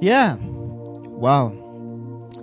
Ja, wow.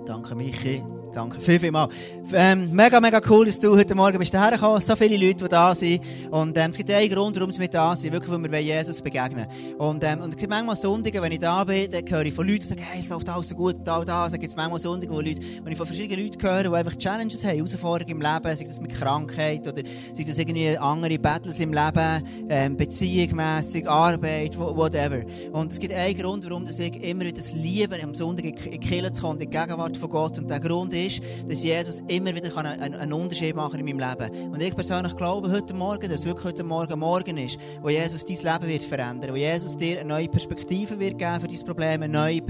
Danke, Michi. Danke viel, viel mal. Ähm, mega, mega cool, dass du heute Morgen bist hergekommen. So viele Leute, die da sind. Und ähm, es gibt einen Grund, warum mit da sind. Wirklich, weil wir Jesus begegnen Und, ähm, und es gibt manchmal Sonntage, wenn ich da bin, dann höre ich von Leuten, die sagen, hey, es läuft alles so gut und all das. Dann gibt es manchmal Sonntage, wo, Leute, wo ich von verschiedenen Leuten höre, die einfach Challenges haben, Herausforderungen im Leben, sei das mit Krankheit oder sei das irgendwie andere Battles im Leben, ähm, beziehungsmässig, Arbeit, whatever. Und es gibt einen Grund, warum ich immer wieder das Liebe am Sonntag in die Kirche zu kommen, in die Gegenwart von Gott. Und der Grund ist, dass Jesus immer wieder einen, einen Unterschied machen kann in meinem Leben. Und ich persönlich glaube heute Morgen, dass wirklich heute Morgen Morgen ist, wo Jesus dein Leben wird verändern, wo Jesus dir eine neue Perspektive wird geben für dein Problem, eine neue,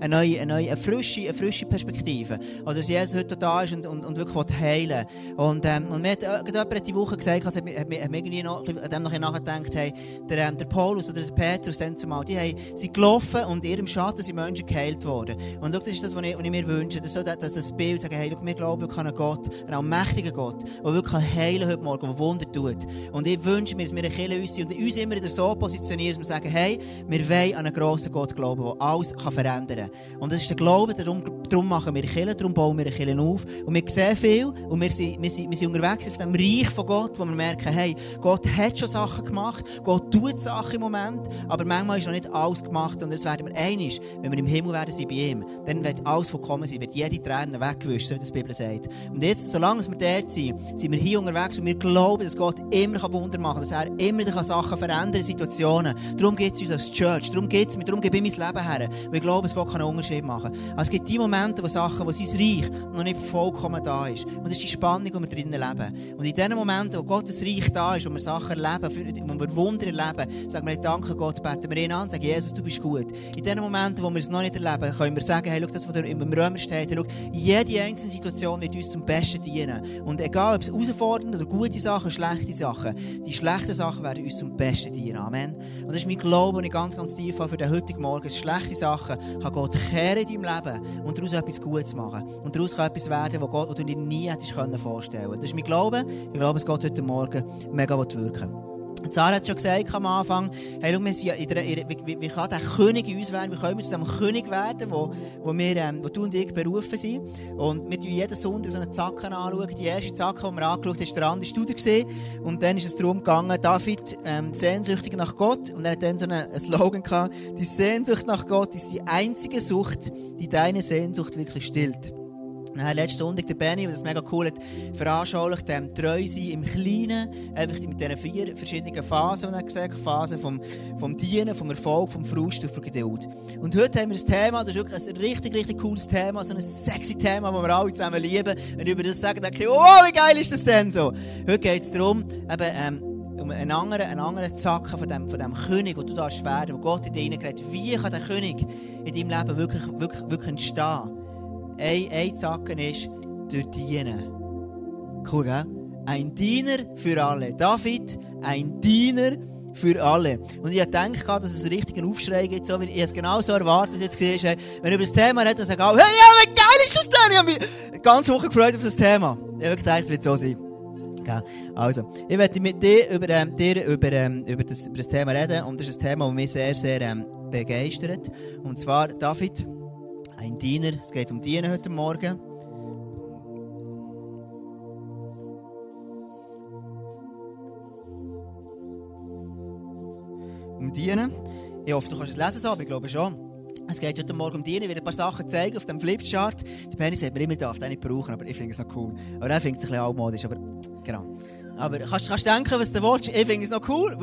eine neue, eine neue, eine frische, eine frische Perspektive. Also dass Jesus heute da ist und, und, und wirklich heilen Und, ähm, und mir hat äh, jemand die Woche gesagt, also hat mir, hat mir irgendwie noch, an dem noch nachgedacht, hey, der, ähm, der Paulus oder der Petrus, dann zumal, die haben, sind gelaufen und in ihrem Schatten sind Menschen geheilt worden. Und schau, das ist das, was ich, was ich mir wünsche, dass, dass das Bild sagen, hey, schau, wir glauben wirklich an einen Gott, einen allmächtigen Gott, der wirklich heilen heute Morgen, der Wunder tut. Und ich wünsche mir, dass wir eine uns und uns immer wieder so positionieren, dass wir sagen, hey, wir wollen an einen grossen Gott glauben, der alles kann verändern kann. Und das ist der Glaube, darum, darum machen wir Kirche, darum bauen wir Kirche auf. Und wir sehen viel und wir sind, wir sind, wir sind unterwegs auf dem Reich von Gott, wo wir merken, hey, Gott hat schon Sachen gemacht, Gott tut Sachen im Moment, aber manchmal ist noch nicht alles gemacht, sondern es werden wir einig, wenn wir im Himmel werden sein bei ihm, dann wird alles vollkommen sein, wird jede Träne weggewischt, so wie das Bibel sagt. Und jetzt, solange wir dort sind, sind wir hier unterwegs und wir glauben, dass Gott immer Wunder machen kann, dass er immer wieder Sachen verändern Situationen. Darum geht es uns als Church, darum geht es mir, darum gebe ich mein Leben her. Wir glauben, dass Gott einen Unterschied machen kann. Also es gibt die Momente, wo Sachen, wo sein Reich noch nicht vollkommen da ist. Und das ist die Spannung, die wir drinnen leben. Und in den Momenten, wo Gottes Reich da ist, wo wir Sachen erleben, wo wir Wunder erleben, sagen wir, danke Gott, beten wir ihn an, sagen, Jesus, du bist gut. In den Momenten, wo wir es noch nicht erleben, können wir sagen, hey, schau, das, was im Römer steht, hey, schau, jede einzelne Situation wird uns zum Besten dienen. Und egal, ob es herausfordernde oder gute Sachen, schlechte Sachen, die schlechten Sachen werden uns zum Besten dienen. Amen. Und das ist mein Glaube, und ich ganz, ganz tief habe für den heutigen Morgen. Schlechte Sachen kann Gott kehren in deinem Leben und daraus etwas Gutes machen. Und daraus kann etwas werden, was Gott, was du dir nie hättest vorstellen können. Das ist mein Glaube. Ich glaube, dass Gott heute Morgen mega wirken will. Sarah hat schon gesagt am Anfang, hey, schau, wir sind in der, in, wie, wie kann der König in uns werden? Wie können wir zu König werden, wo, wo, wir, ähm, wo du und ich berufen sind? Und wir schauen jeden Sonntag so einen Zacken anschauen. Die erste Zacke, die wir angeschaut haben, war der andere Studie. Und dann ist es darum gegangen, David ähm, sehnsüchtig nach Gott. Und er hat dann so einen, einen Slogan gehabt, die Sehnsucht nach Gott ist die einzige Sucht, die deine Sehnsucht wirklich stillt. Dann letzten Sonntag der Benny, der das mega cool hat, veranschaulicht, ähm, treu sein im Kleinen, einfach mit diesen vier verschiedenen Phasen, die er gesagt hat, Phasen vom, vom Dienen, vom Erfolg, vom Frust und von Geduld. Und heute haben wir ein Thema, das ist wirklich ein richtig, richtig cooles Thema, so ein sexy Thema, das wir alle zusammen lieben. Wenn ich über das sage, denke ich, oh, wie geil ist das denn so? Heute geht es darum, eben, ähm, um einen anderen, einen anderen Zacken von dem, von dem König, wo du da werden, wo Gott in dir hineingeredet Wie kann der König in deinem Leben wirklich, wirklich, wirklich entstehen? Ein, Zacken ist, durch Dienen. Cool, gell? Ein Diener für alle. David, ein Diener für alle. Und ich denke dass es einen richtigen Aufschrei gibt, so wie ich es genau so erwartet, was jetzt gesehen Wenn über das Thema redet, dann sagen alle, hey, wie geil ist das denn? Ich habe mich ganz Woche gefreut auf das Thema. Ich gedacht, es wird so sein. Also, ich werde mit dir über, ähm, dir über, ähm, über, das, über das Thema reden und das ist ein Thema, das mich sehr, sehr ähm, begeistert. Und zwar, David, ein Diener. Es geht um Dienen heute Morgen. Um Dienen. Ich hoffe, du kannst es lesen, aber ich glaube schon. Es geht heute Morgen um Dienen. Ich werde ein paar Sachen zeigen auf dem Flipchart. Die Penny sagt mir immer, darf den nicht brauchen, aber ich finde es noch cool. Aber er findet es ein bisschen altmodisch, aber genau. Aber kannst, du denken, was du willst? Ich finde es noch cool.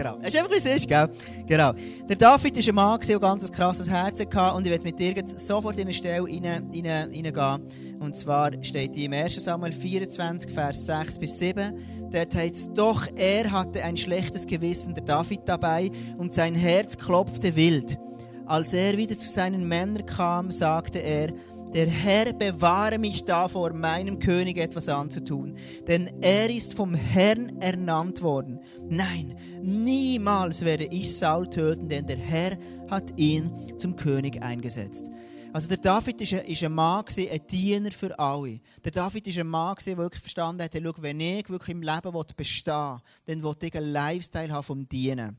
Genau. Es ist einfach, wie es ist, gell? Genau. Der David war ein Mann, der ein ganz krasses Herz hatte. Und ich werde mit dir sofort in eine Stelle reingehen. Rein, rein und zwar steht die im 1. Samuel 24, Vers 6 bis 7. Dort heißt es, doch er hatte ein schlechtes Gewissen, der David dabei, und sein Herz klopfte wild. Als er wieder zu seinen Männern kam, sagte er, der Herr bewahre mich davor, meinem König etwas anzutun, denn er ist vom Herrn ernannt worden. Nein, niemals werde ich Saul töten, denn der Herr hat ihn zum König eingesetzt. Also der David ist ein, ein Mann, ein Diener für alle. Der David ist ein Mann, der wirklich verstanden hat, schau, wenn ich wirklich im Leben bestehen will, dann will ich einen Lifestyle haben vom Dienen.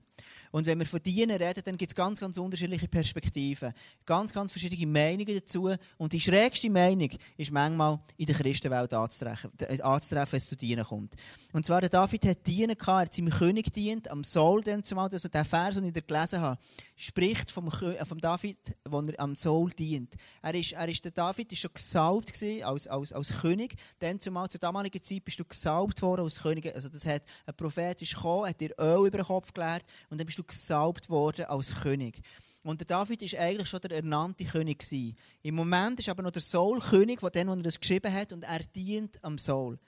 Und wenn wir von Dienen reden, dann gibt es ganz, ganz unterschiedliche Perspektiven. Ganz, ganz verschiedene Meinungen dazu. Und die schrägste Meinung ist manchmal in der Christenwelt anzutreffen, äh, anzutreffen wenn es zu Dienen kommt. Und zwar, der David hat Dienen gehabt, er hat seinem König dient, am Saul dann zumal, also der Vers, den ich da gelesen habe, spricht vom, äh, vom David, wo er am Saul dient. Er ist, er ist, der David ist schon gesalbt als, als, als König. Dann zumal, zur damaligen Zeit bist du gesalbt worden als König. Also das hat, ein Prophet ist gekommen, hat dir Öl über den Kopf gelehrt und dann bist du gesalbt worden als König. Und der David war eigentlich schon der ernannte König. Gewesen. Im Moment ist aber noch der Saul König, der dann, er das geschrieben hat, und er dient am Saul.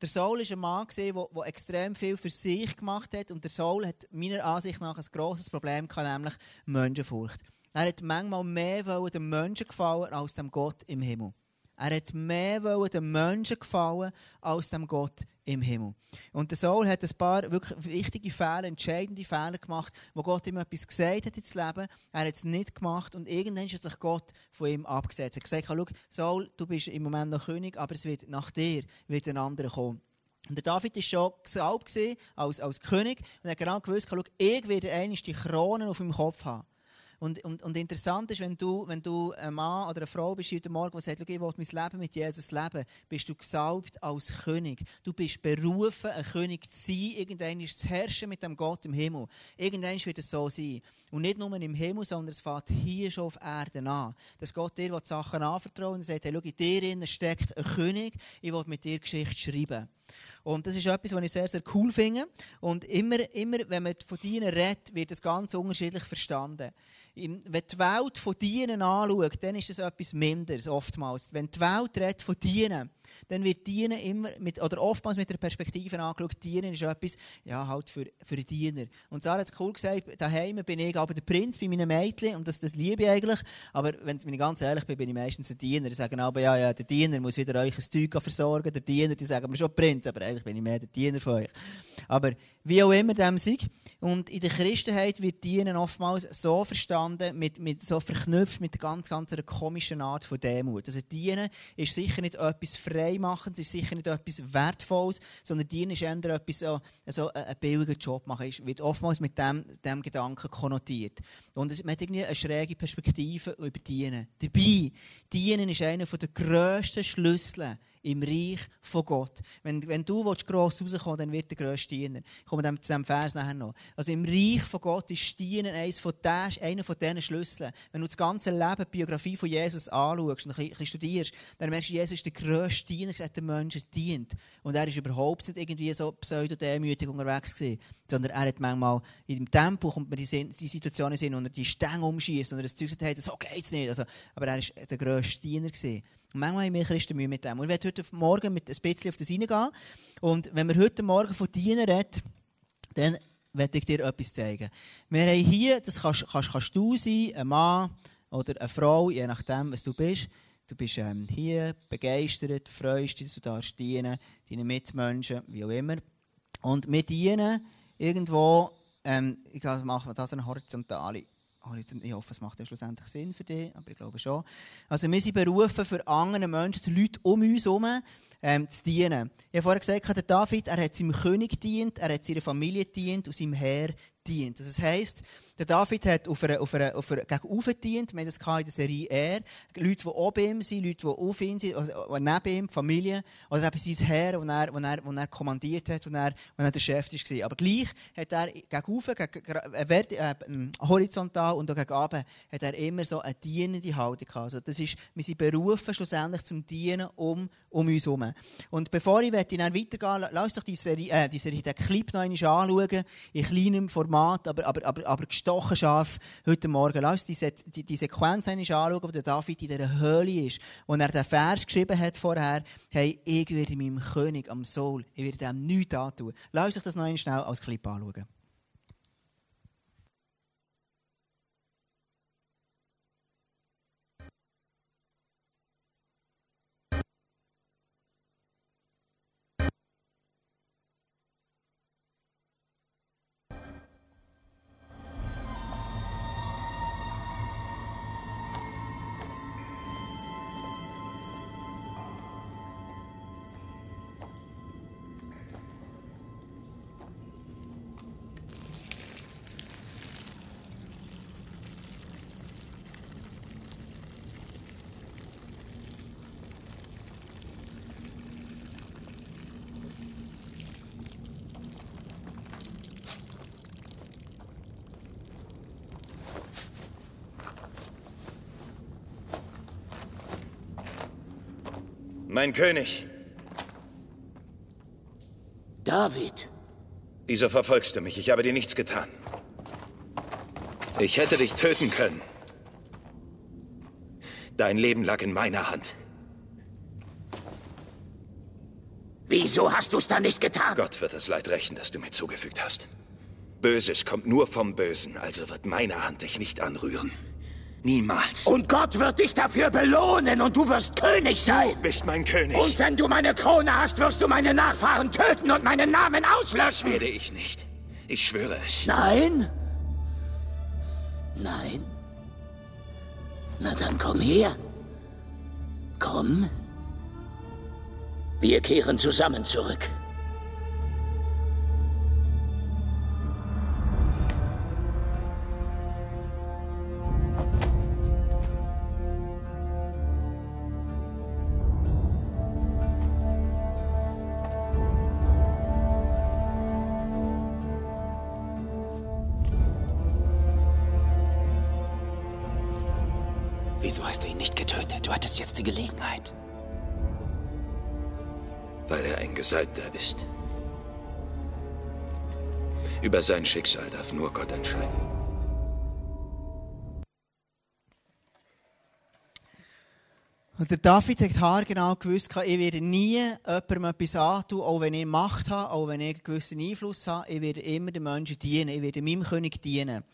Der Saul war ein Mann, der extrem viel für sich gemacht hat. Und der Saul hat meiner Ansicht nach ein grosses Problem gehabt, nämlich Menschenfurcht. Er hat manchmal mehr den Menschen gefallen als dem Gott im Himmel. Er hat mehr den Menschen gefallen als dem Gott im Himmel. Und der Saul hat ein paar wirklich wichtige Fehler, entscheidende Fehler gemacht, wo Gott ihm etwas gesagt hat ins Leben. Er hat es nicht gemacht und irgendwann hat sich Gott von ihm abgesetzt. Er hat gesagt, schau, Saul, du bist im Moment noch König, aber es wird nach dir wird ein anderer kommen. Und der David war schon gesalbt als, als König und er hat genau gewusst, schau, ich werde einmal die Krone auf meinem Kopf haben. Und, und, und interessant ist, wenn du, wenn du ein Mann oder eine Frau bist heute Morgen, die sagt, ich will mein Leben mit Jesus leben, bist du gesalbt als König. Du bist berufen, ein König zu sein, irgendwann zu herrschen mit dem Gott im Himmel. Irgendwann wird es so sein. Und nicht nur im Himmel, sondern es fängt hier schon auf Erden an. Dass Gott dir die Sachen anvertraut und sagt, hey, schau, in dir steckt ein König, ich will mit dir Geschichte schreiben. Und das ist etwas, was ich sehr, sehr cool finde. Und immer, immer wenn man von Dienen redet, wird das ganz unterschiedlich verstanden. Wenn die Welt von Dienen anschaut, dann ist das etwas Minderes, oftmals. Wenn die Welt redet von Dienen, dann wird Dienen immer mit, oder oftmals mit der Perspektive angeschaut, Dienen ist etwas, ja, halt für, für Diener. Und Sarah hat es cool gesagt, daheim bin ich aber der Prinz bei meinen Mädchen und das, das liebe ich eigentlich. Aber wenn ich ganz ehrlich bin, bin ich meistens ein Diener. Die sagen aber, ja, ja, der Diener muss wieder euch ein Zeug versorgen, der Diener, die sagen mir schon Prinz, aber eigentlich bin ich mehr der Diener von euch. Aber wie auch immer dem sei. Und in der Christenheit wird Dienen oftmals so verstanden, mit, mit, so verknüpft mit einer ganz, ganz einer komischen Art von Demut. Also Dienen ist sicher nicht etwas Freimachendes, ist sicher nicht etwas Wertvolles, sondern Dienen ist eher etwas, so, so einen billigen Job machen, ist, wird oftmals mit dem, dem Gedanken konnotiert. Und es, man hat irgendwie eine schräge Perspektive über Dienen. Dabei, Dienen ist einer der grössten Schlüssel im Reich von Gott. Wenn, wenn du willst, gross rauskommen dann wird der grösste Diener. Ich komme zu diesem Vers nachher noch. Also im Reich von Gott ist Dienen einer von diesen Schlüsseln. Wenn du das ganze Leben, die Biografie von Jesus anschaust und ein bisschen, studierst, dann merkst du, Jesus ist der grösste Diener, der den Menschen dient. Und er ist überhaupt nicht irgendwie so pseudodemütig unterwegs gewesen, sondern er hat manchmal in dem Tempo kommt man die, die Situationen sehen, wo er die Stange umschießt und er das Zeug sagt, hey, so geht's nicht. Also, aber er war der grösste Diener gewesen. Und manchmal haben wir Christen Mühe mit dem. Und ich werde heute Morgen mit ein bisschen auf das hineingehen. Und wenn wir heute Morgen von Dienen reden, dann werde ich dir etwas zeigen. Wir haben hier, das kannst, kannst, kannst du sein, ein Mann oder eine Frau, je nachdem, was du bist. Du bist ähm, hier begeistert, freust dich, dass du darfst dienen, deinen Mitmenschen, wie auch immer. Und wir dienen irgendwo, ähm, ich mache das eine horizontale ich hoffe, es macht ja schlussendlich Sinn für dich, aber ich glaube schon. Also wir sind berufen, für andere Menschen, die Leute um uns herum, ähm, zu dienen. Ich habe vorher gesagt, der David, er hat seinem König dient, er hat seiner Familie dient und seinem Herr dient. Das heisst, der David hat auf einer, auf einer, auf einer, gegen gedient. Wir haben das in der Serie Er. Leute, die oben ihm sind, Leute, die auf ihm sind, also neben ihm, Familie. Oder eben sein Herr, den er, den er, den er kommandiert hat, und er, wenn er der Chef war. Aber gleich hat er gegen gegen, äh, ähm, horizontal und auch gegen oben, hat er immer so eine dienende Haltung gehabt. Also das ist, wir sind berufen schlussendlich zum Dienen um, um uns herum. Und bevor ich dann weitergehe, lass uns doch die Serie, äh, die Serie, den Clip noch einmal anschauen, in kleinem Format, aber, aber, aber, aber gestochen heute Morgen. Lass uns die, die, die Sequenz anschauen, wo der David in dieser Höhle ist, wo er den Vers geschrieben hat vorher, hey, ich werde meinem König am Soul, ich werde ihm nichts antun. Lass uns das noch einmal schnell als Clip anschauen. Mein König, David, wieso verfolgst du mich? Ich habe dir nichts getan. Ich hätte dich töten können. Dein Leben lag in meiner Hand. wieso hast du's dann nicht getan? Gott wird das Leid rächen, das du mir zugefügt hast. Böses kommt nur vom Bösen, also wird meine Hand dich nicht anrühren. Niemals. Und Gott wird dich dafür belohnen und du wirst König sein. Du bist mein König. Und wenn du meine Krone hast, wirst du meine Nachfahren töten und meinen Namen auslöschen. Werde ich nicht. Ich schwöre es. Nein? Nein? Na dann komm her. Komm. Wir kehren zusammen zurück. Gelegenheit. Weil er ein Gesalbter ist. Über sein Schicksal darf nur Gott entscheiden. Und der David hat haargenau gewusst, ich werde nie jemandem etwas antun, auch wenn ich Macht habe, auch wenn ich einen gewissen Einfluss habe. Ich werde immer den Menschen dienen, ich werde meinem König dienen.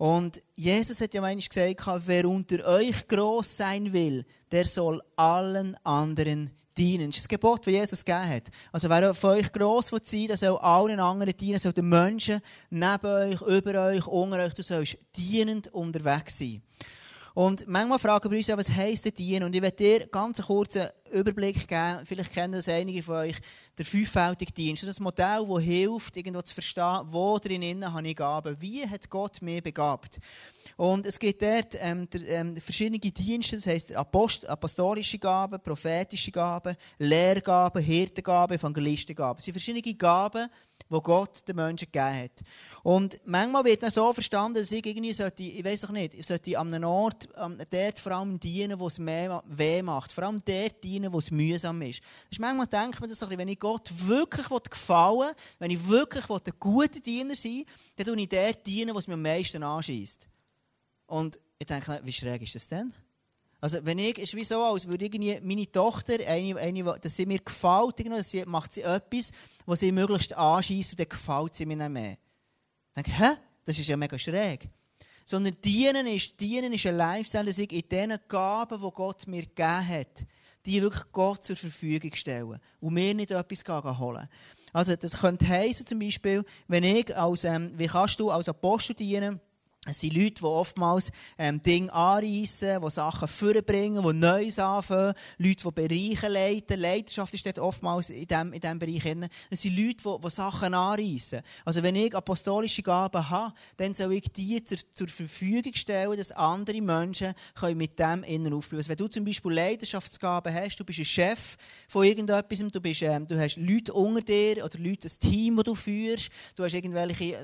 Und Jesus hat ja manchmal gesagt, wer unter euch gross sein will, der soll allen anderen dienen. Das ist das Gebot, das Jesus gegeben hat. Also wer von euch gross will sein, der soll allen anderen dienen, soll den Menschen neben euch, über euch, unter euch, du sollst dienend unterwegs sein. Und manchmal fragen wir uns ja, was heisst dienen? Und ich werde dir ganz einen kurzen Überblick geben. Vielleicht kennen das einige von euch. Der fünffältige Dienst. Das Modell, das hilft, irgendwo zu verstehen, wo drinnen habe ich Gaben. Wie hat Gott mir begabt? Und es gibt dort ähm, der, ähm, verschiedene Dienste, das heisst Apost apostolische Gaben, prophetische Gaben, Lehrgaben, Hirtengaben, Evangelistengaben. Das sind verschiedene Gaben, die Gott den Menschen gegeben hat. Und manchmal wird dann so verstanden, dass ich irgendwie sollte, ich weiß doch nicht, ich sollte an einem Ort ähm, dort vor allem dienen, wo es mehr weh macht. Vor allem dort dienen, wo es mühsam ist. Das ist manchmal denkt man das so ein bisschen, wenn ich Gott wirklich gefallen will, wenn ich wirklich ein guter Diener sein will, dann tue ich dort dienen, wo es mir am meisten anschießt. Und ich denke, wie schräg ist das denn? Also, wenn ich, ist wie so, als würde irgendwie meine Tochter, eine, eine, dass sie mir gefällt, dass sie, macht sie etwas, was sie möglichst anschießt und dann gefällt sie mir nicht mehr. Ich denke, hä? Das ist ja mega schräg. Sondern dienen ist, dienen ist ein Lifestyle, dass ich in den Gaben, die Gott mir gegeben hat, die wirklich Gott zur Verfügung stellen und mir nicht etwas holen. Also, das könnte heißen, zum Beispiel, wenn ich als, ähm, wie kannst du als Apostel dienen, es sind Leute, die oftmals ähm, Dinge anreissen, die Sachen vorbringen, die Neues anfangen. Leute, die Bereiche leiten. Leidenschaft ist dort oftmals in diesem, in diesem Bereich. Es sind Leute, die, die Sachen anreissen. Also wenn ich apostolische Gaben habe, dann soll ich die zur, zur Verfügung stellen, dass andere Menschen können mit dem innen aufbleiben also Wenn du zum Beispiel Leidenschaftsgaben hast, du bist ein Chef von irgendetwas, du, bist, ähm, du hast Leute unter dir oder Leute, ein Team, das du führst, du hast irgendwelche, äh,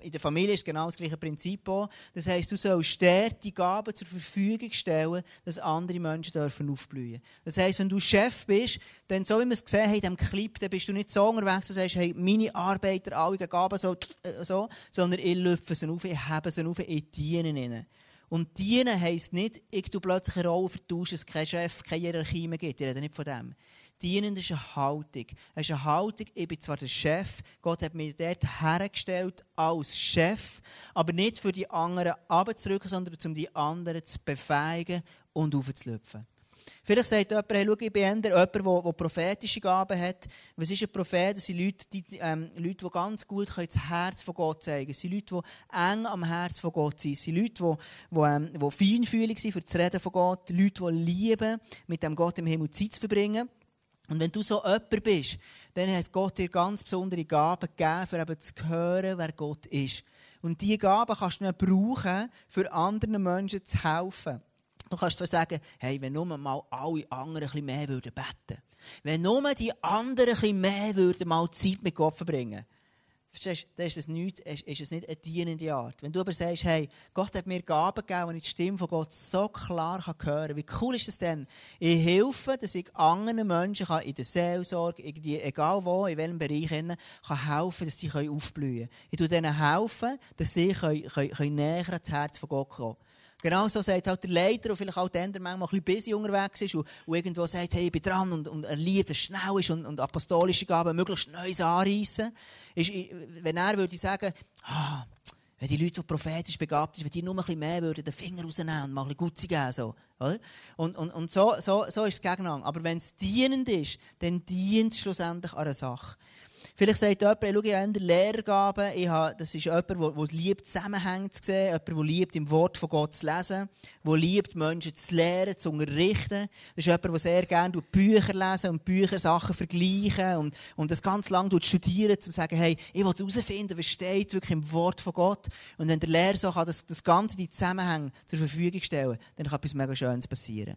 in der Familie ist genau das gleiche Prinzip auch, das heisst, du sollst dir die Gaben zur Verfügung stellen, dass andere Menschen dürfen aufblühen. Das heisst, wenn du Chef bist, dann, so wie wir es gesehen haben in diesem Clip, dann bist du nicht so unterwegs, dass du sagst, hey, meine Arbeiter, alle Gaben so, äh, so sondern ich lüpfe sie auf, ich habe sie auf, ich diene ihnen. Und dienen heisst nicht, ich tu plötzlich eine Rolle vertausche, es keinen Chef, keine Hierarchie mehr gibt. Ich rede nicht von dem. Dienen ist eine Haltung. Es ist eine Haltung, ich bin zwar der Chef, Gott hat mich dort hergestellt als Chef, aber nicht für die anderen abzurücken, sondern um die anderen zu befähigen und aufzulüpfen. Vielleicht sagt jemand, hey, schau, ich bin jemand, der, prophetische Gaben hat. Was ist ein Prophet? Das sind Leute, die, ähm, Leute, die ganz gut das Herz von Gott zeigen können. Das sind Leute, die eng am Herz von Gott sind. Das sind Leute, die, die, ähm, die feinfühlig sind für das Reden von Gott. Leute, die lieben, mit dem Gott im Himmel Zeit zu verbringen. Und wenn du so jemand bist, dann hat Gott dir ganz besondere Gaben gegeben, für eben zu hören, wer Gott ist. Und diese Gaben kannst du dann brauchen, für anderen Menschen zu helfen. Du kannst zwar sagen, hey, wenn nur mal alle anderen ein bisschen mehr würden beten. Wenn nur die anderen ein bisschen mehr würden mal Zeit mit Gott verbringen. Verstehst du, ist es, nicht, ist es nicht eine dienende Art. Wenn du aber sagst, hey, Gott hat mir Gaben gegeben, und ich die Stimme von Gott so klar kann hören kann, wie cool ist das denn? Ich helfe, dass ich anderen Menschen kann in der Seelsorge, irgendwie, egal wo, in welchem Bereich, kann helfen, dass sie aufblühen können. Ich helfe ihnen helfen, dass sie können, können, können näher ans Herz von Gott kommen. Genau so sagt halt der Leiter, und vielleicht auch der, der manchmal ein bisschen busy unterwegs ist und, und irgendwo sagt, hey, ich bin dran und, und er liebt, dass schnell ist und, und apostolische Gaben möglichst Neues anreissen. Ist, wenn er würde sagen, ah, wenn die Leute, die prophetisch begabt sind, wenn die nur ein bisschen mehr würden, den Finger rausnehmen und mal ein bisschen Gutzi geben, so, oder? Und, und, und so, so, so ist es gegeneinander. Aber wenn es dienend ist, dann dient es schlussendlich an einer Sache. Vielleicht sagt jemand, ich ja in der Lehrgaben, ich habe, das ist jemand, der, der liebt, Zusammenhänge zu sehen, jemand, der liebt, im Wort von Gott zu lesen, der liebt, Menschen zu lehren, zu unterrichten. Das ist jemand, der sehr gerne Bücher lesen und Bücher Sachen vergleichen und, und das ganz lange studieren, um zu sagen, hey, ich will herausfinden, was steht wirklich im Wort von Gott. Und wenn der Lehrer so kann das, das Ganze, die Zusammenhänge zur Verfügung stellen, dann kann etwas mega Schönes passieren.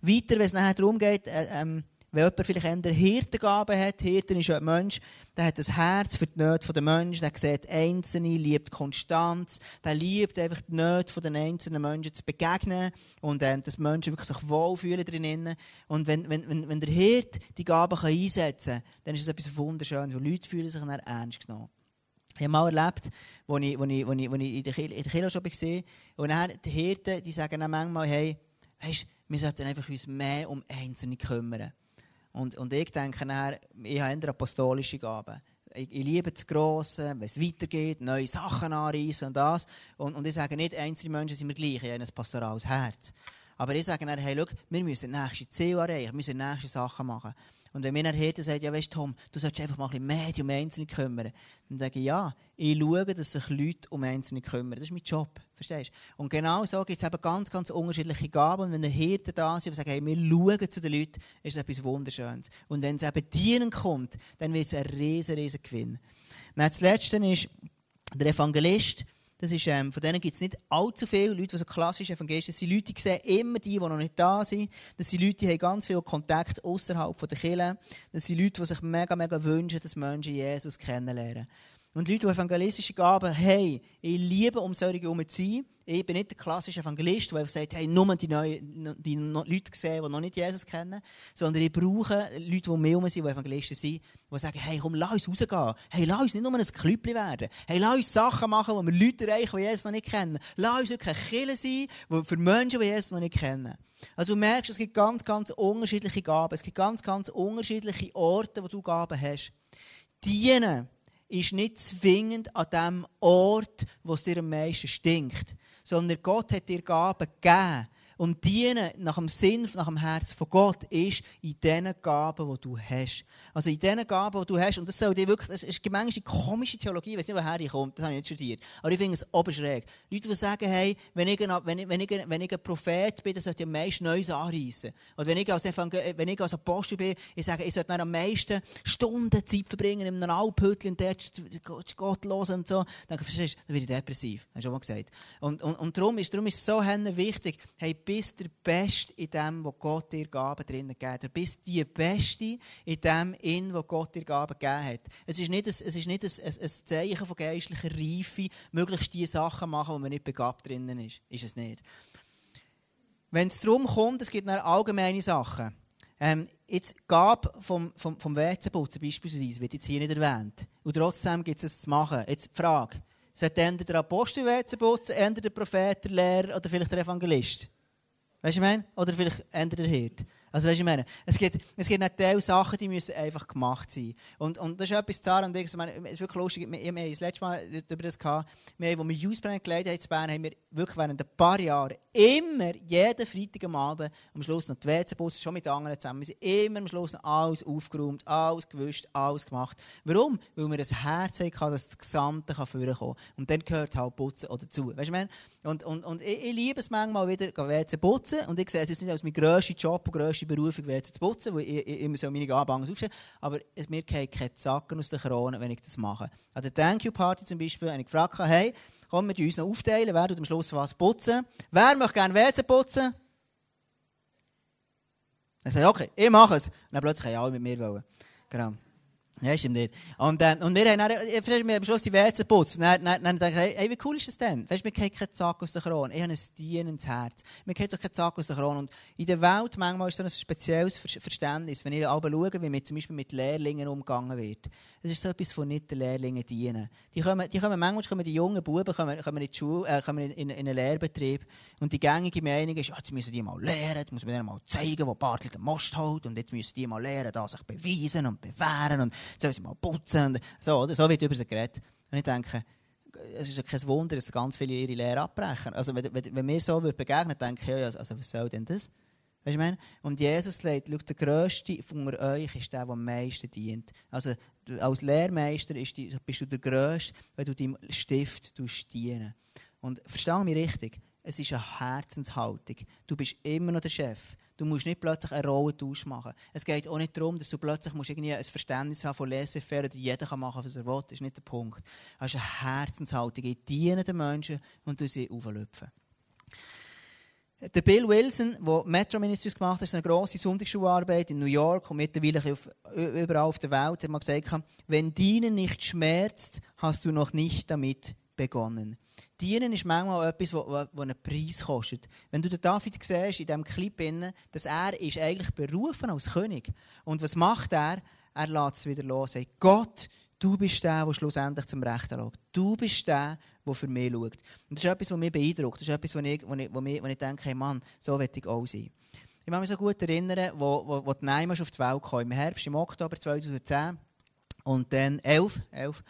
Weiter, wenn es nachher darum geht, äh, ähm, wenn jemand vielleicht eine Hirtengabe hat, Hirten ist ja ein Mensch, der hat das Herz für die Nöte der Menschen, der sieht Einzelne, liebt Konstanz, der liebt einfach die Nöte der einzelnen Menschen zu begegnen und ähm, dass Menschen wirklich sich wohlfühlen drinnen. Und wenn, wenn, wenn, der Hirt die Gabe kann einsetzen kann, dann ist es etwas Wunderschönes, weil Leute fühlen sich dann ernst genommen. Ich habe mal erlebt, als ich, als ich, als ich, als ich in der Kirche schon war, und dann die Hirten, die sagen dann manchmal, hey, weißt, wir sollten einfach uns mehr um Einzelne kümmern. Und, und ich denke nachher, ich habe eine apostolische Gabe. Ich, ich, liebe das Grosse, wenn es weitergeht, neue Sachen anreißen und das. Und, und ich sage nicht, einzelne Menschen sind mir gleich, ich habe ein pastorales Herz. Aber ich sage dann, hey, schau, wir müssen nächste Ziel erreichen, wir müssen nächste Sachen machen. Und wenn mir dann Hirte sagt, ja weißt Tom, du solltest einfach mal ein bisschen mehr um Einzelne kümmern, dann sage ich, ja, ich schaue, dass sich Leute um Einzelne kümmern. Das ist mein Job. Verstehst du? Und genau so gibt es eben ganz, ganz unterschiedliche Gaben. Und wenn ein Hirte da ist und sagt, hey, wir schauen zu den Leuten, ist es etwas Wunderschönes. Und wenn es eben dienen kommt, dann wird es ein riesen, riesen Gewinn. Dann das Letzte ist, der Evangelist, das ist, ähm, von denen gibt es nicht allzu viele Leute, die so klassisch Evangelisten sind. Das sind Leute, die sehen immer die, die noch nicht da sind. Das sind Leute, die haben ganz viel Kontakt außerhalb der Kirche. Das sind Leute, die sich mega, mega wünschen, dass Menschen Jesus kennenlernen. Und Leute, die evangelistische Gaben haben, ich liebe, um solche herum zu sein. Ich bin nicht der klassische Evangelist, der sagt, hey, nur die, neuen, die Leute sehen, die noch nicht Jesus kennen, sondern ich brauche Leute, die mehr sind, die Evangelisten sind, die sagen, hey, komm, lass uns rausgehen. Hey, lass uns nicht nur ein Klüppli werden. Hey, lass uns Sachen machen, wo wir Leute erreichen, die Jesus noch nicht kennen. Lass uns wirklich Killer sein, für Menschen, die Jesus noch nicht kennen. Also du merkst, es gibt ganz, ganz unterschiedliche Gaben. Es gibt ganz, ganz unterschiedliche Orte, wo du Gaben hast. Dienen ist nicht zwingend an dem Ort, wo es dir am meisten stinkt, sondern Gott hat dir Gaben gegeben. Und dienen nach dem Sinn, nach dem Herz von Gott ist in den Gaben, die du hast. Also in den Gaben, die du hast, und das soll dir wirklich, das ist manchmal eine komische Theologie, ich weiß nicht, woher ich komme, das habe ich nicht studiert, aber ich finde es oberschräg. Leute, die sagen, hey, wenn ich, ein, wenn ich, wenn ich, wenn ich ein Prophet bin, dann sollte ich am meisten Neues anreissen. Oder wenn ich, als wenn ich als Apostel bin, ich sage, ich sollte am meisten Stunden Zeit verbringen in einem Alphüttel und dort Gott los und so, dann, verstehst, dann werde ich depressiv, habe ich schon mal gesagt. Und, und, und darum ist, darum ist es so wichtig, hey, bist der Beste in dem, was Gott dir Gaben drinnen gegeben Du bist die Beste in dem, in wo Gott dir Gaben gegeben hat. Es ist nicht, ein, es ist nicht ein, ein, Zeichen von geistlicher Reife, möglichst die Sachen machen, wo man nicht begabt drinnen ist. Ist es nicht. Wenn es darum kommt, es gibt allgemeine Sachen. Ähm, jetzt Gab vom, vom, vom WC-Putzen beispielsweise wird jetzt hier nicht erwähnt. Und trotzdem gibt es es zu machen. Jetzt die Frage. Sollte der Apostel WC putzen, der Prophet, der Lehrer oder vielleicht der Evangelist? Weißt du, ich meine? Oder vielleicht ändert der Hirt. Also, weißt du, ich meine, es gibt, es gibt nicht Sachen, die müssen einfach gemacht sein. Und, und das ist etwas, Zara und ich, ich meine, es ist wirklich lustig, wir, wir haben das letzte Mal über das gehabt, wir, als wir Youthbrand geleitet haben in Bern, haben wir wirklich während ein paar Jahren immer, jeden Freitag am Abend, am Schluss noch die WC-Bus, schon mit anderen zusammen, wir sind immer am Schluss noch alles aufgeräumt, alles gewischt, alles gemacht. Warum? Weil wir ein Herz haben, dass das Gesamte vorkommen kann. Und dann gehört halt Putzen auch dazu. Weißt du, ich meine? Und, und, und ich, ich, liebe es manchmal wieder, WC putzen. Und ich sehe es nicht als mein grösster Job und grösste Berufung, WC zu putzen, weil ich, ich immer so meine Anbangen aufstellen. Aber es, mir geht keine Zacken aus der Krone, wenn ich das mache. An der Thank You Party zum Beispiel habe ich gefragt, hey, komm, wir uns noch aufteilen, wer tut am Schluss was putzen? Wer möchte gerne WC putzen? Dann sage ich, okay, ich mache es. Und dann plötzlich haben alle mit mir wollen. Genau. Ja, stimmt nicht. Und, äh, und wir haben dann, äh, wir haben am Schluss die WC geputzt. Und dann, dann, dann ich, hey, wie cool ist das denn? Weißt du, wir kriegen keinen Zack aus der Krone. Ich habe ein dienendes Herz. Wir kriegen doch keinen Zack aus der Krone. Und in der Welt manchmal ist so ein spezielles Verständnis, wenn ich aber schaue, wie mit, zum Beispiel mit Lehrlingen umgegangen wird. Das ist so etwas von nicht den Lehrlingen dienen. Die kommen, die kommen manchmal kommen die jungen Buben kommen, kommen in, die Schule, äh, kommen in, in, in einen Lehrbetrieb und die gängige Meinung ist, ja, jetzt müssen die mal lernen, jetzt muss man denen mal zeigen, wo Bartel den Most holt und jetzt müssen die mal lernen, da sich beweisen und bewähren und sollen sie mal putzen so, oder? so wird über sie geredet. Und ich denke, es ist ja kein Wunder, dass ganz viele ihre Lehre abbrechen. Also wenn, mir so begegnen denke ich, ja, also was soll denn das? Weißt du? Und Jesus sagt, der Grösste von euch ist der, der am meisten dient. Also, als Lehrmeister die, bist du der Grösste, wenn du deinem Stift dienen Und verstehe mich richtig, es ist eine Herzenshaltung. Du bist immer noch der Chef. Du musst nicht plötzlich eine Rolle machen. Es geht auch nicht darum, dass du plötzlich musst irgendwie ein Verständnis haben von Laissez-faire oder jeder kann machen, was er will. Das ist nicht der Punkt. Es ist eine Herzenshaltung. Ich diene den Menschen und du sie auflöpfen. Der Bill Wilson, der Metro Ministries gemacht hat, ist eine grosse Sonntagsschularbeit in New York und mittlerweile auf, überall auf der Welt, hat man gesagt, wenn Dienen nicht schmerzt, hast du noch nicht damit begonnen. Dienen ist manchmal etwas, das einen Preis kostet. Wenn du den David siehst, in diesem Clip, dass er ist eigentlich berufen als König. Und was macht er? Er lässt es wieder los. Er sagt, Gott, du bist der, der schlussendlich zum Rechten schaut. Du bist der, der für mich schaut. Und das ist etwas, was mich beeindruckt. Das ist etwas, wo ich, wo ich, wo ich, wo ich denke, hey Mann, so will ich auch sein. Ich kann mich so gut erinnern, wo, wo, wo die Naima auf die Welt kam. Im Herbst, im Oktober 2010. Und dann 11, 11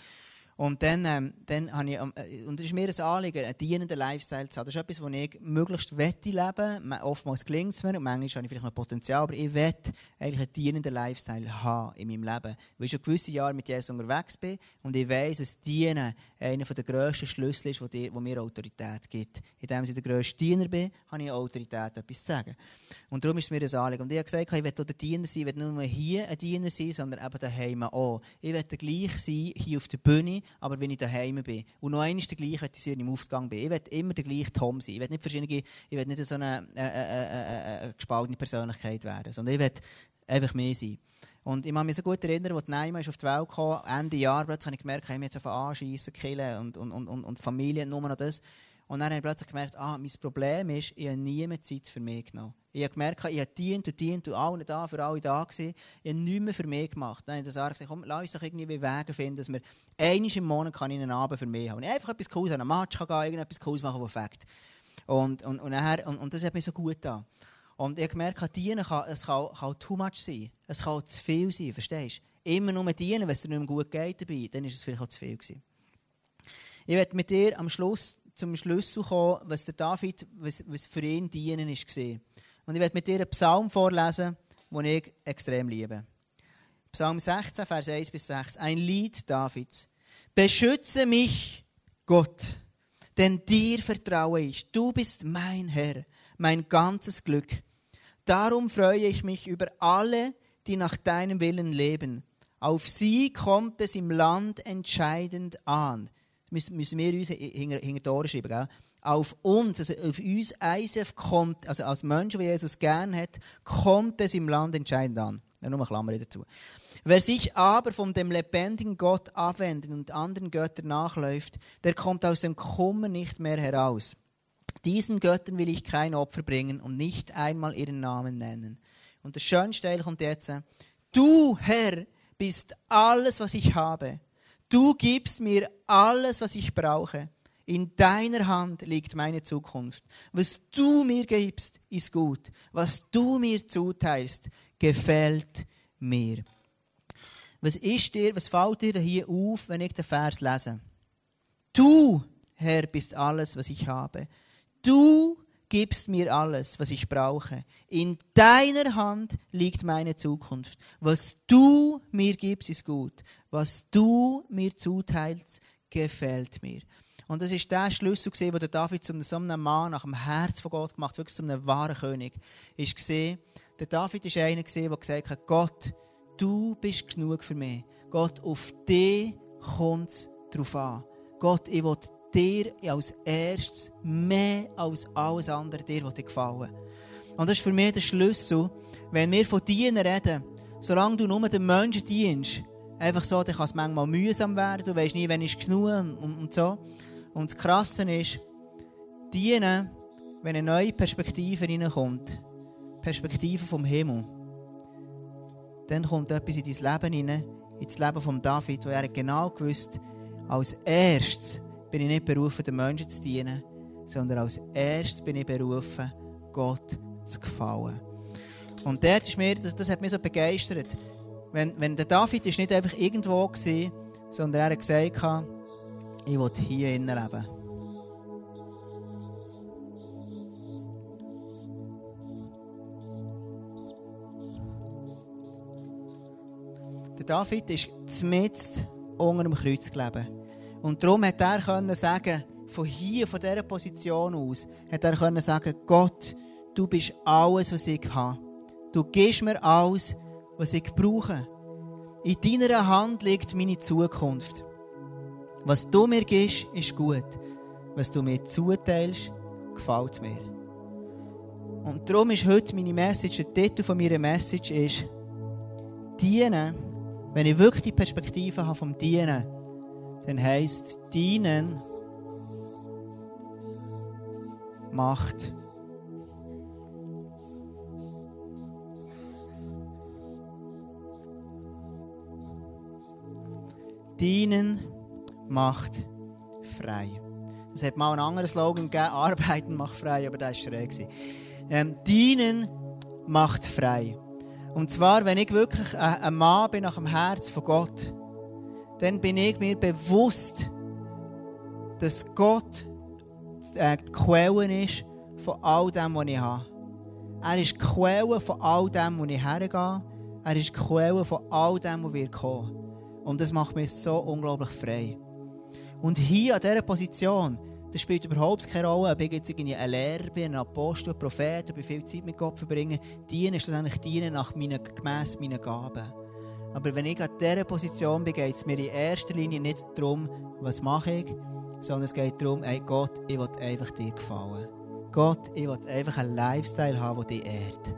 und dann, ähm, dann habe ich, äh, und das ist mir ein Anliegen, einen dienenden Lifestyle zu haben. Das ist etwas, was ich möglichst wette leben. Oftmals gelingt es mir und manchmal habe ich vielleicht noch Potenzial, aber ich wette eigentlich einen dienenden Lifestyle haben in meinem Leben. Weil ich schon gewisse Jahre mit Jesus unterwegs bin und ich weiss, dass Dienen einer der grössten Schlüssel ist, der mir Autorität gibt. Indem ich der grösste Diener bin, habe ich Autorität, etwas zu sagen. Und darum ist es mir ein Anliegen. Und ich habe gesagt, ich will der Diener sein, ich will nicht nur hier ein Diener sein, sondern eben daheim auch. Ich will gleich sein, hier auf der Bühne, aber wenn ich daheim bin. Und noch einmal der gleiche, wenn ich im Aufgang bin. Ich will immer der gleiche Tom sein. Ich will nicht verschiedene, ich will nicht so eine, äh, äh, äh, gespaltene Persönlichkeit werden, sondern ich will einfach mehr sein. Und ich kann mich so gut erinnern, als die Naima auf die Welt kam, Ende Jahr, plötzlich habe ich gemerkt, ich habe mich jetzt anschiessen, killen und, und, und, und Familie, nur noch das. Und dann habe ich plötzlich gemerkt, ah, mein Problem ist, ich habe nie mehr Zeit für mich genommen. Ich habe gemerkt, ich habe dient und dient und allen da, für alle da gewesen. Ich habe nichts mehr für mich gemacht. Dann habe ich gesagt, komm, lass uns doch irgendwie Wege finden, dass wir einmal im Monat kann ich einen Abend für mich haben. Und ich einfach etwas Cooles an einem Match kann gehen, irgendetwas Cooles machen, das fängt. Und, und, und, nachher, und, und das hat mich so gut getan. Und ich habe gemerkt, dienen kann, es kann, kann too much sein. Es kann zu viel sein, verstehst du? Immer nur dienen, wenn es dir nicht mehr gut geht dabei, dann ist es vielleicht auch zu viel gewesen. Ich werde mit dir am Schluss zum Schlüssel kommen, was der David, was, was für ihn dienen ist. Und ich werde mit dir einen Psalm vorlesen, den ich extrem liebe. Psalm 16, Vers 1 bis 6. Ein Lied Davids. Beschütze mich, Gott, denn dir vertraue ich. Du bist mein Herr, mein ganzes Glück. Darum freue ich mich über alle, die nach deinem Willen leben. Auf sie kommt es im Land entscheidend an. Müssen wir uns hinter, hinter die Ohren schreiben. Gell? auf uns, also auf uns ISF kommt, also als Menschen, die Jesus gern hat, kommt es im Land entscheidend an. Ja, nur eine Klammer dazu. Wer sich aber von dem lebendigen Gott abwendet und anderen Göttern nachläuft, der kommt aus dem Kummer nicht mehr heraus. Diesen Göttern will ich kein Opfer bringen und nicht einmal ihren Namen nennen. Und der schönste Teil kommt jetzt. Du, Herr, bist alles, was ich habe. Du gibst mir alles, was ich brauche. In deiner Hand liegt meine Zukunft. Was du mir gibst, ist gut. Was du mir zuteilst, gefällt mir. Was ist dir, was fällt dir hier auf, wenn ich den Vers lese? Du, Herr, bist alles, was ich habe. Du gibst mir alles, was ich brauche. In deiner Hand liegt meine Zukunft. Was du mir gibst, ist gut. Was du mir zuteilst, gefällt mir. Und das ist der Schlüssel, den der David zu einem Mann nach dem Herz von Gott gemacht wirklich zu einem wahren König. Ist gesehen, der David ist einer, der gesagt hat, Gott, du bist genug für mich. Gott, auf dich kommt es drauf an. Gott, ich will dir als erstes mehr als alles andere dir gefallen. Und das ist für mich der Schlüssel, wenn wir von Dienen reden, solange du nur den Menschen dienst, Einfach so, dann kann es manchmal mühsam werden. Du weißt nie, wann ist genug und, und so. Und das Krasse ist, dienen, wenn eine neue Perspektive reinkommt, Perspektive vom Himmel, dann kommt etwas in dein Leben hinein, ins Leben von David, wo er genau gewusst als erstes bin ich nicht berufen, den Menschen zu dienen, sondern als erstes bin ich berufen, Gott zu gefallen. Und dort ist mir, das, das hat mich so begeistert. Wenn, wenn der David ist nicht einfach irgendwo war, sondern er hat gesagt, ich will hier innen leben. Der David ist mitten unter dem Kreuz gelebt. Und darum hat er können sagen, von hier, von dieser Position aus, hat er können sagen, Gott, du bist alles, was ich habe. Du gibst mir alles, was ich brauche. In deiner Hand liegt meine Zukunft. Was du mir gibst, ist gut. Was du mir zuteilst, gefällt mir. Und darum ist heute meine Message, der Titel von meiner Message ist, dienen, wenn ich wirklich die Perspektive habe vom Dienen, dann heisst, dienen macht Dienen macht frei. Es hat mal einen anderen Slogan gegeben, Arbeiten macht frei, aber das war schräg. Ähm, dienen macht frei. Und zwar, wenn ich wirklich ein Mann bin nach dem Herz von Gott, dann bin ich mir bewusst, dass Gott äh, die Quelle ist von all dem, was ich habe. Er ist die Quelle von all dem, wo ich hergehe. Er ist die Quelle von all dem, was wir kommen. Und das macht mich so unglaublich frei. Und hier an dieser Position, das spielt überhaupt keine Rolle, ob ich jetzt irgendwie ein Lehrer bin, ein Apostel, ein Prophet, ob ich viel Zeit mit Gott verbringe. Dienen ist das eigentlich dienen nach meinen, gemäss meinen Gaben. Aber wenn ich an dieser Position bin, geht es mir in erster Linie nicht darum, was mache ich, sondern es geht darum, hey Gott, ich will einfach dir gefallen. Gott, ich will einfach einen Lifestyle haben, der dich ehrt.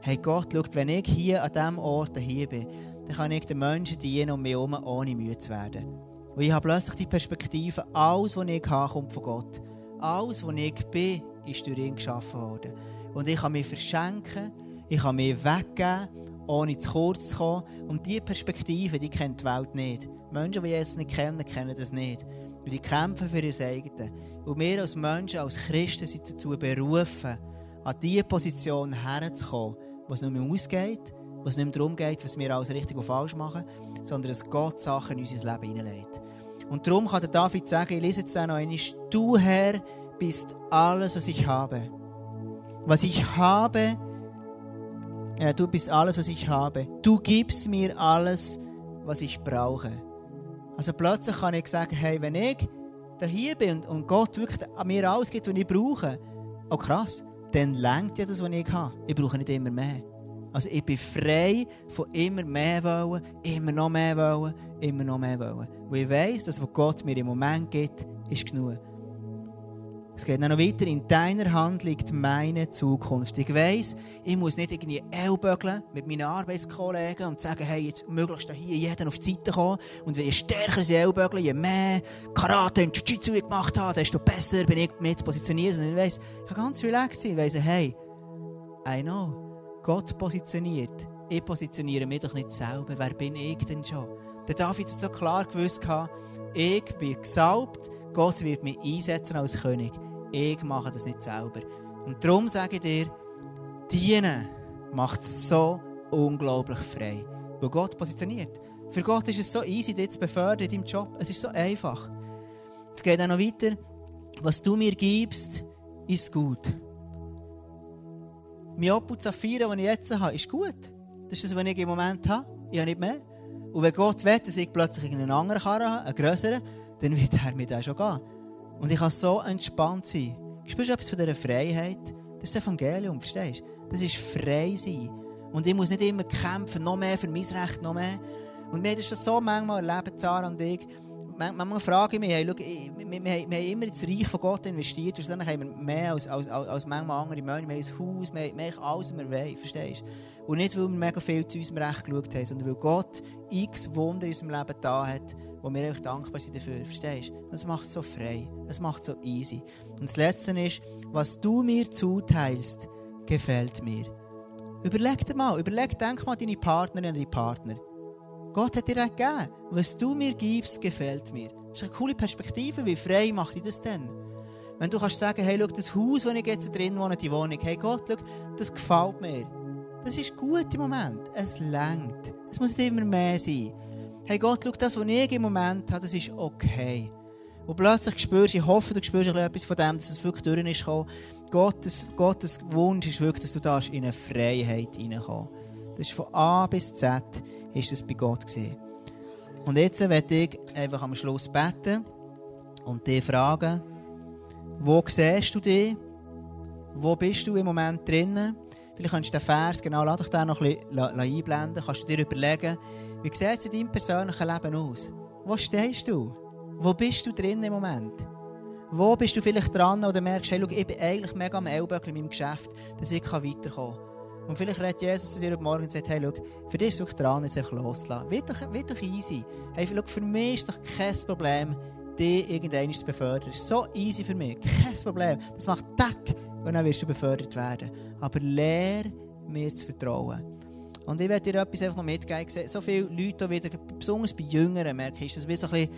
Hey Gott, schau, wenn ich hier an diesem Ort hier bin, dann kann ich den Menschen dienen um mich herum, ohne müde zu werden. Und ich habe plötzlich die Perspektive, alles, was ich habe, kommt von Gott. Alles, was ich bin, ist durch ihn geschaffen worden. Und ich kann mich verschenken, ich kann mich weggeben, ohne zu kurz zu kommen. Und diese Perspektive, die kennt die Welt nicht. Menschen, die Jesus nicht kennen, kennen das nicht. Und die kämpfen für ihr eigenes. Und wir als Menschen, als Christen sind dazu berufen, an diese Position herzukommen, was nur mehr ausgeht, wo es nicht mehr darum geht, was wir alles richtig und falsch machen, sondern dass Gott Sachen in unser Leben hineinlegt. Und darum kann der David sagen, ich lese jetzt noch einmal, du Herr bist alles, was ich habe. Was ich habe, ja, du bist alles, was ich habe. Du gibst mir alles, was ich brauche. Also plötzlich kann ich sagen, hey, wenn ich da hier bin und Gott wirklich mir alles gibt, was ich brauche, oh krass, dann lenkt ja das, was ich habe. Ich brauche nicht immer mehr. Also ich bin frei von immer mehr wollen, immer noch mehr wollen, immer noch mehr wollen. Weil ich weiss, dass was Gott mir im Moment gibt, ist genug. Es geht noch weiter. In deiner Hand liegt meine Zukunft. Ich weiss, ich muss nicht irgendwie ellbögeln mit meinen Arbeitskollegen und sagen, hey, jetzt möglichst hier jeden auf die Seite kommen. Und je stärker sie ellbögeln, je mehr Karate und Jiu-Jitsu gemacht haben, desto besser bin ich mit positioniert. Und ich weiss, ich kann ganz relaxed sein. Ich weiss, hey, I know. Gott positioniert. Ich positioniere mich doch nicht selber. Wer bin ich denn schon? Der David hat so klar gewusst, ich bin gesalbt, Gott wird mich einsetzen als König. Ich mache das nicht selber. Und darum sage ich dir, dienen macht so unglaublich frei. Weil Gott positioniert. Für Gott ist es so easy, dich zu befördern in deinem Job. Es ist so einfach. Es geht auch noch weiter. Was du mir gibst, ist gut. Mein Opel Zafira, den ich jetzt habe, ist gut. Das ist das, was ich im Moment habe. Ich habe nicht mehr. Und wenn Gott will, dass ich plötzlich einen anderen Karren habe, einen größeren, dann wird er mir das schon gehen. Und ich kann so entspannt sein. Spürst du etwas von dieser Freiheit? Das ist das Evangelium, verstehst du? Das ist frei sein. Und ich muss nicht immer kämpfen, noch mehr für mein Recht, noch mehr. Und wir haben das so manchmal erlebt, Sarah und ich, manchmal frage ich mich, hey, schau, wir, wir, haben immer ins Reich von Gott investiert, und dann haben wir mehr als, als, als manchmal andere Menschen. Wir haben ein Haus, wir haben alles, was wir wollen, verstehst du? Und nicht, weil wir mega viel zu unserem Recht geschaut haben, sondern weil Gott x Wunder in unserem Leben da hat, wo wir einfach dankbar sind dafür, verstehst du? Es macht so frei, es macht so easy. Und das Letzte ist, was du mir zuteilst, gefällt mir. Überleg dir mal, überleg, denk mal deine Partnerin und deine Partner. Gott hat dir das gegeben. Was du mir gibst, gefällt mir. Das ist eine coole Perspektive. Wie frei macht dich das denn? Wenn du kannst sagen, hey, schau, das Haus, wo ich jetzt drin wohne, die Wohnung, hey Gott, schau, das gefällt mir. Das ist gut im Moment. Es längt. Es muss nicht immer mehr sein. Hey Gott, schau, das, was ich im Moment habe, das ist okay. Und plötzlich spürst du, ich hoffe, du spürst etwas von dem, dass es wirklich durch ist gekommen. Gottes, Gottes Wunsch ist wirklich, dass du da in eine Freiheit reinkommst. Das ist von A bis Z ist das bei Gott gesehen. Und jetzt werde ich einfach am Schluss beten und dich fragen, wo siehst du dich? Wo bist du im Moment drinnen? Vielleicht kannst du den Vers, genau, lass dich den noch ein bisschen einblenden. Kannst du dir überlegen, wie sieht es in deinem persönlichen Leben aus? Wo stehst du? Wo bist du drin im Moment? Wo bist du vielleicht dran oder merkst, hey, schau, ich bin eigentlich mega am Ellbogen in meinem Geschäft, dass ich weiterkommen kann? Und vielleicht redet Jesus zu dir heute Morgen und sagt, hey, schau, für dich ist es dran, sich loszulassen. Wird doch, doch easy. Hey, schau, für mich ist doch kein Problem, dich irgendwann zu befördern. Das ist so easy für mich. Kein Problem. Das macht Tack und dann wirst du befördert werden. Aber lehr mir zu vertrauen. Und ich werde dir etwas einfach noch mitgeben. So viele Leute, wieder, besonders bei Jüngeren, merke ich, ist das wie so ein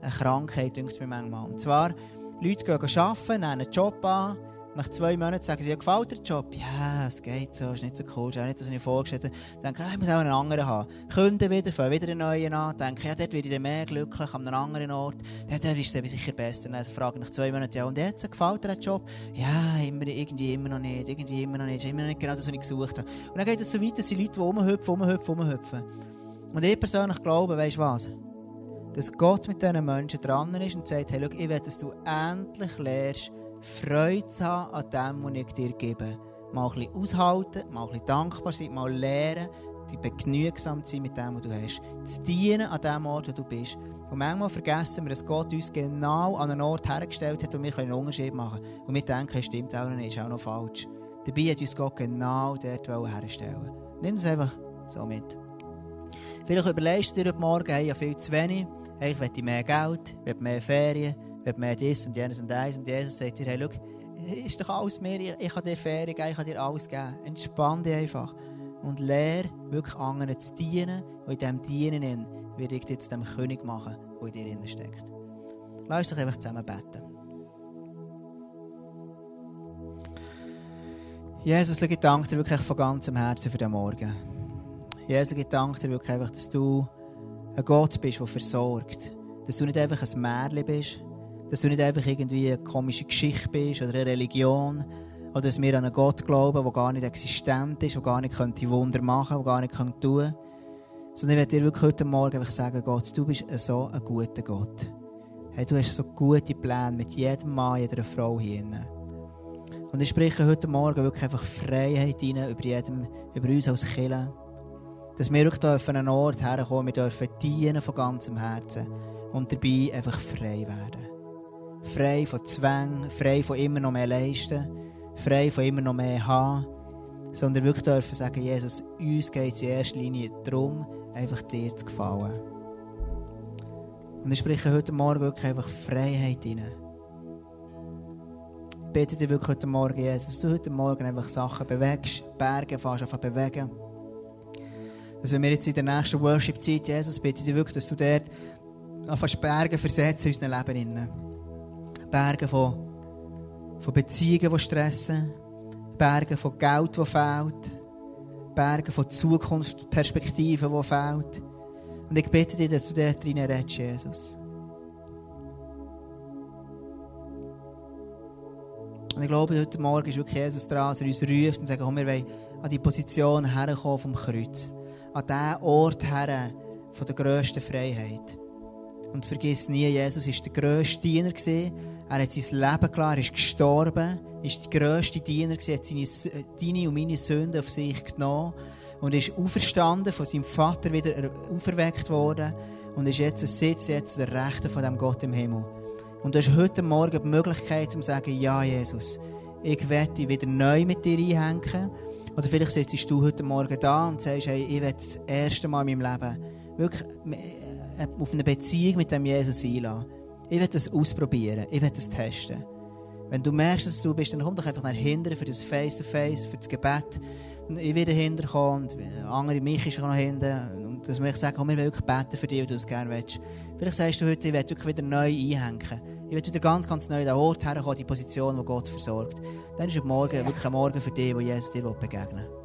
eine Krankheit, denke ich mir manchmal. Und zwar, Leute gehen arbeiten, nehmen einen Job an, nach zwei Monaten sagen sie, ja, gefällt der Job? Ja, es geht so, ist nicht so cool, ist auch nicht, was ich vorgestellt habe. Denke, ich muss auch einen anderen haben. Kunden wieder, fangen wieder einen neuen an. Denke, ja, dort werde ich dann mehr glücklich, an einem anderen Ort. Dort ist es sicher besser. Dann frage nach zwei Monaten, ja, und jetzt, gefällt dir der Job? Ja, immer, irgendwie immer noch nicht, irgendwie immer noch nicht, ist immer noch nicht genau das, was ich gesucht habe. Und dann geht es so weiter, es sind Leute, die rumhüpfen, rumhüpfen, rumhüpfen. Und ich persönlich glaube, weißt du was? Dass Gott mit diesen Menschen dran ist und sagt, hey, schau, ich will, dass du endlich lernst, Freude zu haben an dem, was ich dir gebe. Mal ein bisschen aushalten, mal ein bisschen dankbar sein, mal lernen, die begnügsam zu sein mit dem, was du hast. Zu dienen an dem Ort, wo du bist. Und manchmal vergessen wir, dass Gott uns genau an einen Ort hergestellt hat, wo wir einen Unterschied machen können. Und wir denken, stimmt auch nicht, ist auch noch falsch. Dabei hat uns Gott genau dort herstellen Nimm das einfach so mit. Vielleicht überlegst du dir heute Morgen, hey, ja viel zu wenig, hey, ich möchte mehr Geld, ich möchte mehr Ferien, wenn man dies und jenes und eins und Jesus sagt dir, hey, schau, ist doch alles mehr, ich, ich kann dir Ferien geben, ich kann dir alles geben. Entspann dich einfach und lerne wirklich anderen zu dienen und in diesem Dienen werde ich dich zu dem König machen, der in dir drin steckt. Lass uns doch einfach zusammen beten. Jesus, ich danke dir wirklich von ganzem Herzen für den Morgen. Jesus, ich danke dir wirklich einfach, dass du ein Gott bist, der versorgt. Dass du nicht einfach ein Märchen bist, dass du nicht einfach irgendwie eine komische Geschichte bist oder eine Religion. Oder dass wir an einen Gott glauben, der gar nicht existent ist, der gar nicht könnte Wunder machen könnte, der gar nicht könnte tun Sondern ich werde dir wirklich heute Morgen einfach sagen, Gott, du bist so ein guter Gott. Hey, du hast so gute Pläne mit jedem Mann, jeder Frau hier. Und ich spreche heute Morgen wirklich einfach Freiheit rein über, jedem, über uns als Killer. Dass wir wirklich an einen Ort herkommen, wir dürfen dienen von ganzem Herzen und dabei einfach frei werden frei von Zwängen, frei von immer noch mehr leisten, frei von immer noch mehr haben, sondern wirklich dürfen sagen, Jesus, uns geht es in erster Linie darum, einfach dir zu gefallen. Und ich spreche heute Morgen wirklich einfach Freiheit rein. Ich bitte dich wirklich heute Morgen, Jesus, dass du heute Morgen einfach Sachen bewegst, Berge fast einfach bewegen. Dass wir jetzt in der nächsten Worship-Zeit, Jesus, bitte dich wirklich, dass du dort fast Berge versetzt in unserem Leben. Berge von, von Beziehungen, die stressen, Berge von Geld, die fehlt, Berge von Zukunftsperspektiven, die fehlt. Und ich bitte dich, dass du dort drin redest, Jesus. Und ich glaube, heute Morgen ist wirklich Jesus dran, dass er uns ruft und sagt, komm, wir wollen an die Position herkommen vom Kreuz. An den Ort her von der grössten Freiheit. Und vergiss nie, Jesus war der grösste Diener. Er hat sein Leben klar, er ist gestorben, ist der grösste Diener, er hat seine, deine und meine Sünden auf sich genommen und ist auferstanden, von seinem Vater wieder auferweckt worden und ist jetzt, sitzt jetzt der Rechte von dem Gott im Himmel. Und du hast heute Morgen die Möglichkeit, zu sagen, ja, Jesus, ich werde wieder neu mit dir einhängen. Oder vielleicht sitzt du heute Morgen da und sagst, hey, ich werde das erste Mal in meinem Leben wirklich äh, auf eine Beziehung mit dem Jesus einladen. Ich werde das ausprobieren, ich werde das testen. Wenn du merkst, dass du bist, dann komm doch einfach nach hinten für das Face-to-Face, -face, für das Gebet. Und ich werde hinten kommen und andere mich ist noch hinten. Und dass wir sagen, komm, wir wirklich beten für dich, wenn du das gerne willst. Vielleicht sagst du heute, ich werde wirklich wieder neu einhängen. Ich werde wieder ganz, ganz neu an den Ort herkommen, die Position, die Gott versorgt. Dann ist es morgen wirklich ein Morgen für dich, wo Jesus dir begegnen will.